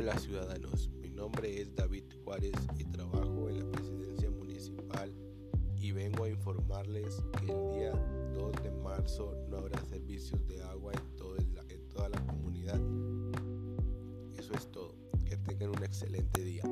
Hola ciudadanos. Mi nombre es David Juárez y trabajo en la presidencia municipal y vengo a informarles que el día 2 de marzo no habrá servicios de agua en, todo en toda la comunidad. Eso es todo. Que tengan un excelente día.